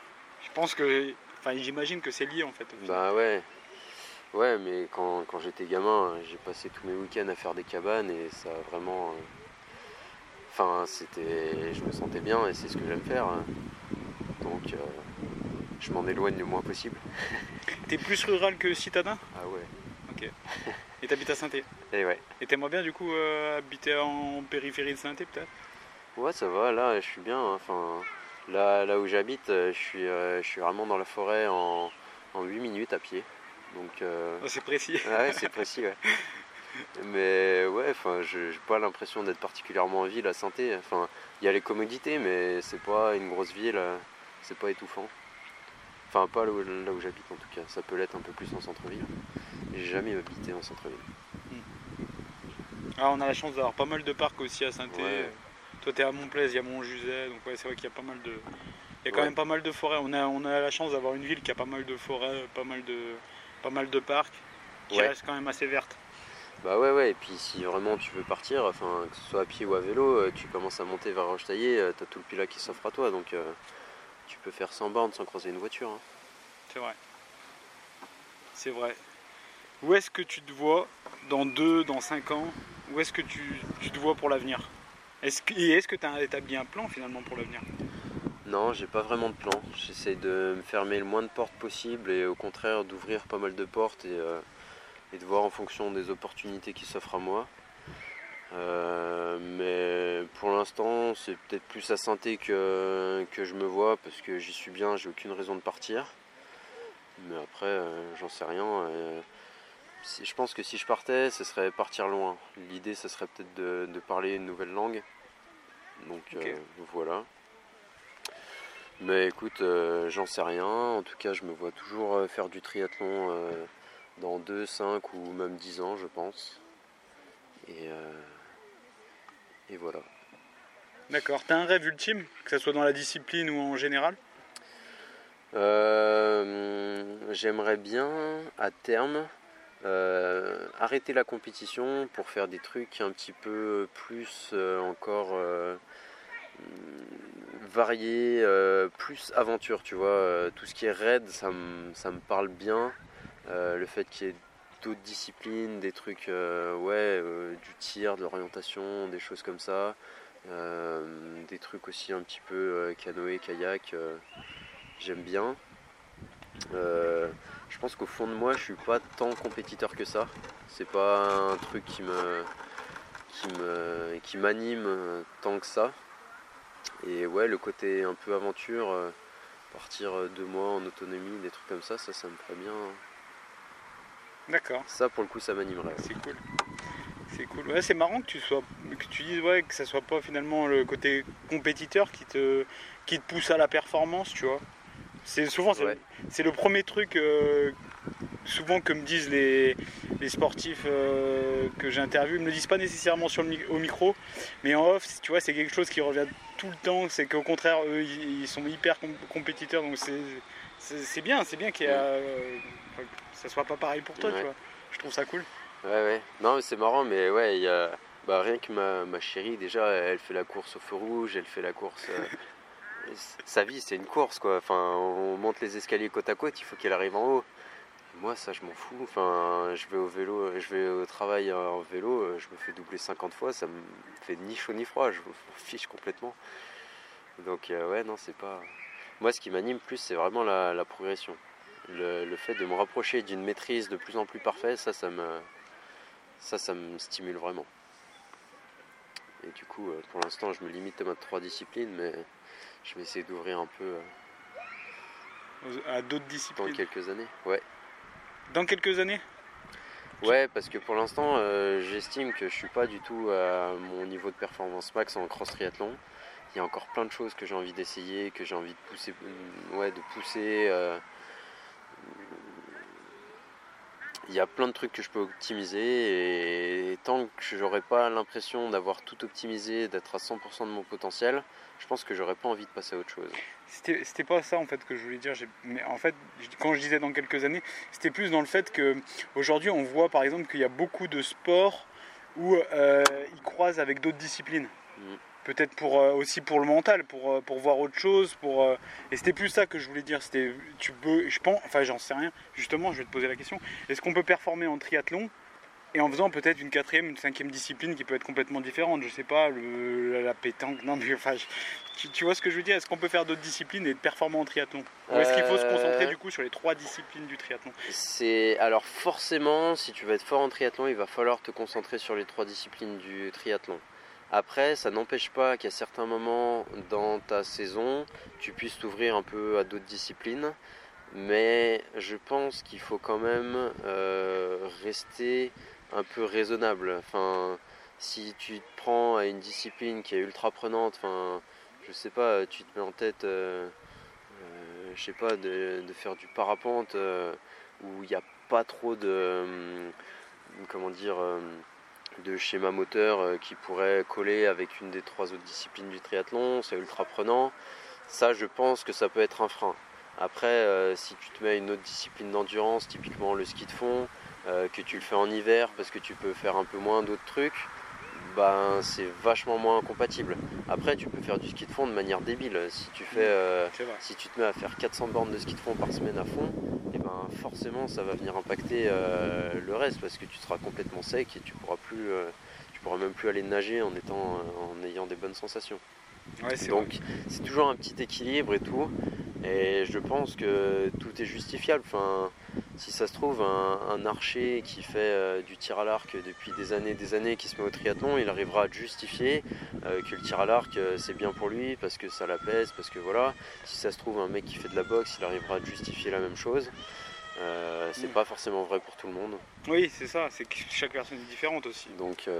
je pense que. Enfin, j'imagine que c'est lié en fait. Bah ouais. Ouais, mais quand, quand j'étais gamin, j'ai passé tous mes week-ends à faire des cabanes et ça a vraiment. Enfin, c'était. Je me sentais bien et c'est ce que j'aime faire. Donc, euh, je m'en éloigne le moins possible. <laughs> T'es plus rural que citadin? Ah ouais. et t'habites à saint <laughs> Et ouais. Et t'aimerais bien du coup euh, habiter en périphérie de saint peut-être? Ouais, ça va, là, je suis bien. hein. Enfin, là, là où j'habite, euh, je suis, euh, je suis vraiment dans la forêt en, en 8 minutes à pied. Donc, Oh, C'est précis. Ouais, c'est précis, ouais. <laughs> Mais ouais, enfin, je j'ai pas l'impression d'être particulièrement en ville à Sainté. Enfin, il y a les commodités, mais c'est pas une grosse ville, euh, c'est pas étouffant. Enfin, pas là où, j'habite en tout cas. Ça peut l'être un peu plus en centre-ville. J'ai jamais habité en centre-ville. Ah, on a la chance d'avoir pas mal de parcs aussi à saint Ouais. Toi t'es à Montplaise, il y a Montjuset, donc ouais c'est vrai qu'il y a pas mal de. Il y a quand Ouais. même pas mal de forêts. On a, on a la chance d'avoir une ville qui a pas mal de forêts, pas mal de, pas mal de parcs, qui Ouais. reste quand même assez verte. Bah ouais, ouais, et puis si vraiment tu veux partir, enfin, que ce soit à pied ou à vélo, euh, tu commences à monter vers Rochetaillé, euh, t'as tout le Pilat qui s'offre à toi, donc euh, tu peux faire 100 bornes sans croiser une voiture. hein. C'est vrai. C'est vrai. Où est-ce que tu te vois dans 2, dans 5 ans? Où est-ce que tu, tu te vois pour l'avenir? Est-ce que, Et est-ce que tu as établi un plan finalement pour l'avenir? Non, j'ai pas vraiment de plan. J'essaie de me fermer le moins de portes possible et au contraire d'ouvrir pas mal de portes et, euh, et de voir en fonction des opportunités qui s'offrent à moi. Euh, mais pour l'instant, c'est peut-être plus à Sainté que, que je me vois parce que j'y suis bien, j'ai aucune raison de partir. Mais après, euh, j'en sais rien. euh, si- je pense que si je partais, ce serait partir loin. L'idée, ce serait peut-être de, de parler une nouvelle langue. Donc voilà. Mais écoute, j'en sais rien. En tout cas, je me vois toujours faire du triathlon dans 2, 5 ou même 10 ans, je pense. Et, et voilà. D'accord. T'as un rêve ultime, que ce soit dans la discipline ou en général? J'aimerais bien, à terme, arrêter la compétition pour faire des trucs un petit peu plus encore varié, euh, plus aventure, tu vois. Euh, tout ce qui est raid, ça, me parle bien. Euh, le fait qu'il y ait d'autres disciplines, des trucs, ouais, du tir, de l'orientation, des choses comme ça. des trucs aussi un petit peu canoë, kayak, j'aime bien. je pense qu'au fond de moi, je suis pas tant compétiteur que ça. C'est pas un truc qui me qui me qui m'anime tant que ça. Et ouais, le côté un peu aventure, euh, partir euh, deux mois en autonomie, des trucs comme ça, ça, ça me ferait bien. D'accord. Ça, pour le coup, ça m'animerait. C'est cool. C'est cool. Ouais, c'est marrant que tu sois, que tu dises ouais, que ça soit pas finalement le côté compétiteur qui te, qui te pousse à la performance, tu vois. C'est souvent c'est le premier truc euh, souvent que me disent les, sportifs euh, que j'interviewe, ils me le disent pas nécessairement sur le, au micro, mais en off, tu vois, c'est quelque chose qui revient tout le temps. C'est qu'au contraire, eux, ils, sont hyper compétiteurs, donc c'est bien, c'est bien qu'il y euh, ça soit pas pareil pour toi, tu vois. Je trouve ça cool. Ouais, ouais. Non, c'est marrant, mais ouais, il y a, bah, rien que ma, ma, chérie, déjà, elle fait la course au feu rouge, elle fait la course. <laughs> sa vie, c'est une course, quoi. Enfin, on monte les escaliers côte à côte, il faut qu'elle arrive en haut. Moi, ça, je m'en fous. Enfin, je vais au vélo, je vais au travail en vélo, je me fais doubler 50 fois, ça me fait ni chaud ni froid, je m'en fiche complètement. Donc, euh, ouais, non, c'est pas. Moi, ce qui m'anime plus, c'est vraiment la, progression. Le, fait de me rapprocher d'une maîtrise de plus en plus parfaite, ça, ça me, ça, ça me stimule vraiment. Et du coup, euh, pour l'instant, je me limite à trois disciplines, mais je vais essayer d'ouvrir un peu euh, à d'autres disciplines. Dans quelques années, ouais. Dans quelques années? Ouais, parce que pour l'instant, euh, j'estime que je suis pas du tout à mon niveau de performance max en cross triathlon. Il y a encore plein de choses que j'ai envie d'essayer, que j'ai envie de pousser, ouais, de pousser. Euh, il y a plein de trucs que je peux optimiser et tant que j'aurai pas l'impression d'avoir tout optimisé, d'être à 100% de mon potentiel, je pense que j'aurais pas envie de passer à autre chose. C'était pas ça en fait que je voulais dire. Mais en fait, quand je disais dans quelques années, c'était plus dans le fait que aujourd'hui on voit par exemple qu'il y a beaucoup de sports où euh, ils croisent avec d'autres disciplines. Mm peut-être pour euh, aussi pour le mental, pour, euh, pour voir autre chose, pour euh, et c'était plus ça que je voulais dire. C'était tu peux, je pense, enfin j'en sais rien. Justement, je vais te poser la question. Est-ce qu'on peut performer en triathlon et en faisant peut-être une quatrième, une cinquième discipline qui peut être complètement différente? Je sais pas, le, la pétanque. Non, mais enfin, tu, vois ce que je veux dire? Est-ce qu'on peut faire d'autres disciplines et performer en triathlon? Ou est-ce qu'il faut se concentrer du coup sur les trois disciplines du triathlon? C'est alors forcément, si tu veux être fort en triathlon, il va falloir te concentrer sur les trois disciplines du triathlon. Après, ça n'empêche pas qu'à certains moments dans ta saison, tu puisses t'ouvrir un peu à d'autres disciplines. Mais je pense qu'il faut quand même euh, rester un peu raisonnable. Enfin, si tu te prends à une discipline qui est ultra prenante, enfin, je sais pas, tu te mets en tête, euh, euh, je sais pas, de, de, faire du parapente où il n'y a pas trop de, comment dire, de schéma moteur euh, qui pourrait coller avec une des trois autres disciplines du triathlon, c'est ultra prenant. Ça, je pense que ça peut être un frein. Après, euh, si tu te mets à une autre discipline d'endurance, typiquement le ski de fond, euh, que tu le fais en hiver parce que tu peux faire un peu moins d'autres trucs, ben, c'est vachement moins incompatible. Après, tu peux faire du ski de fond de manière débile. Si tu, fais, euh, si tu te mets à faire 400 bornes de ski de fond par semaine à fond, ben, forcément ça va venir impacter euh, le reste parce que tu seras complètement sec et tu pourras plus, euh, tu pourras même plus aller nager en, étant, en ayant des bonnes sensations. Donc c'est toujours un petit équilibre et tout. Et je pense que tout est justifiable. Enfin, si ça se trouve, un, archer qui fait euh, du tir à l'arc depuis des années des années, qui se met au triathlon, il arrivera à justifier euh, que le tir à l'arc euh, c'est bien pour lui parce que ça l'apaise, parce que voilà. Si ça se trouve, un mec qui fait de la boxe, il arrivera à justifier la même chose. c'est mm. pas forcément vrai pour tout le monde. Oui, c'est ça, c'est que <laughs> chaque personne est différente aussi. Donc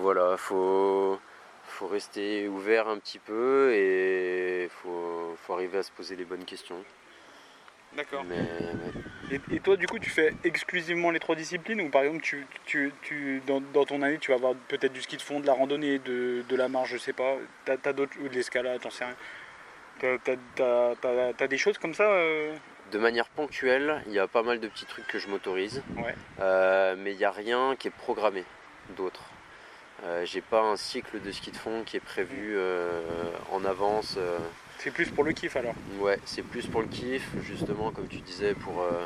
voilà, faut faut rester ouvert un petit peu et il faut, faut arriver à se poser les bonnes questions. D'accord. Mais. Et, et toi, du coup, tu fais exclusivement les trois disciplines ou par exemple, tu, tu, tu- dans, dans ton année, tu vas avoir peut-être du ski de fond, de la randonnée, de, de la marche, je sais pas, t'as, t'as d'autres, ou de l'escalade, j'en sais rien. T'as, t'as- t'as- des choses comme ça euh de manière ponctuelle, il y a pas mal de petits trucs que je m'autorise. Ouais. Euh, mais il n'y a rien qui est programmé d'autre. Euh, J'ai pas un cycle de ski de fond qui est prévu euh, en avance. C'est plus pour le kiff alors. Ouais, c'est plus pour le kiff, justement, comme tu disais, pour euh,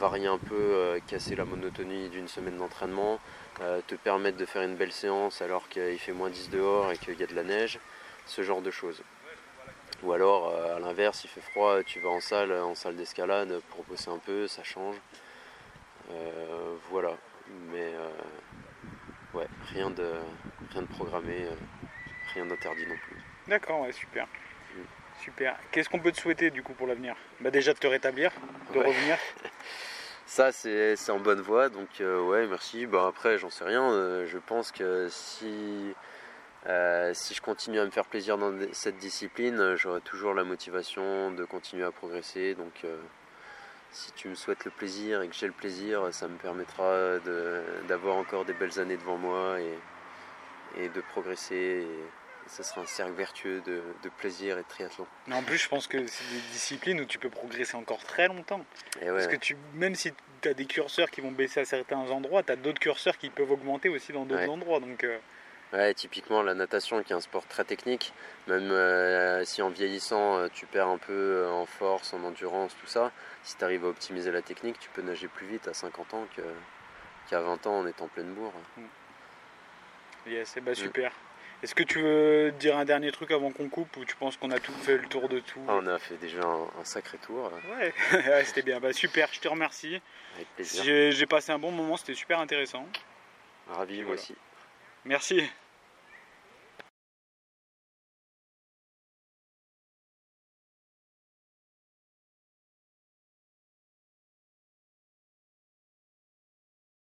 varier un peu, euh, casser la monotonie d'une semaine d'entraînement, euh, te permettre de faire une belle séance alors qu'il fait moins 10 dehors et qu'il y a de la neige, ce genre de choses. Ou alors, euh, à l'inverse, il fait froid, tu vas en salle, en salle d'escalade pour bosser un peu, ça change. Euh, voilà, mais euh, ouais, rien de, rien de programmé, euh, rien d'interdit non plus. D'accord, ouais, super. Mm. Super. Qu'est-ce qu'on peut te souhaiter du coup pour l'avenir? Bah, Déjà de te rétablir, de Ouais. revenir. <laughs> Ça, c'est en bonne voie, donc euh, ouais, merci. Bah, après, j'en sais rien. euh, je pense que si, euh, si je continue à me faire plaisir dans cette discipline, j'aurai toujours la motivation de continuer à progresser. Donc, si tu me souhaites le plaisir et que j'ai le plaisir, ça me permettra d'avoir encore des belles années devant moi et, de progresser. Ça sera un cercle vertueux de, de plaisir et de triathlon. Mais en plus, je pense que c'est des disciplines où tu peux progresser encore très longtemps. Et ouais, Parce que tu, même si tu as des curseurs qui vont baisser à certains endroits, tu as d'autres curseurs qui peuvent augmenter aussi dans d'autres Ouais. endroits. Donc, euh, Ouais, typiquement la natation qui est un sport très technique, même euh, si en vieillissant euh, tu perds un peu en force, en endurance, tout ça, si tu arrives à optimiser la technique, tu peux nager plus vite à 50 ans qu'à 20 ans en étant pleine bourre. yes, eh ben, Mm. Est-ce que tu veux dire un dernier truc avant qu'on coupe ou tu penses qu'on a tout fait le tour de tout Ah, on a fait déjà un, un sacré tour, Ouais, <laughs> Ouais, c'était bien. Bah, super, je te remercie. avec plaisir. J'ai j'ai passé un bon moment, c'était super intéressant. Ravi moi Voilà. aussi. Merci.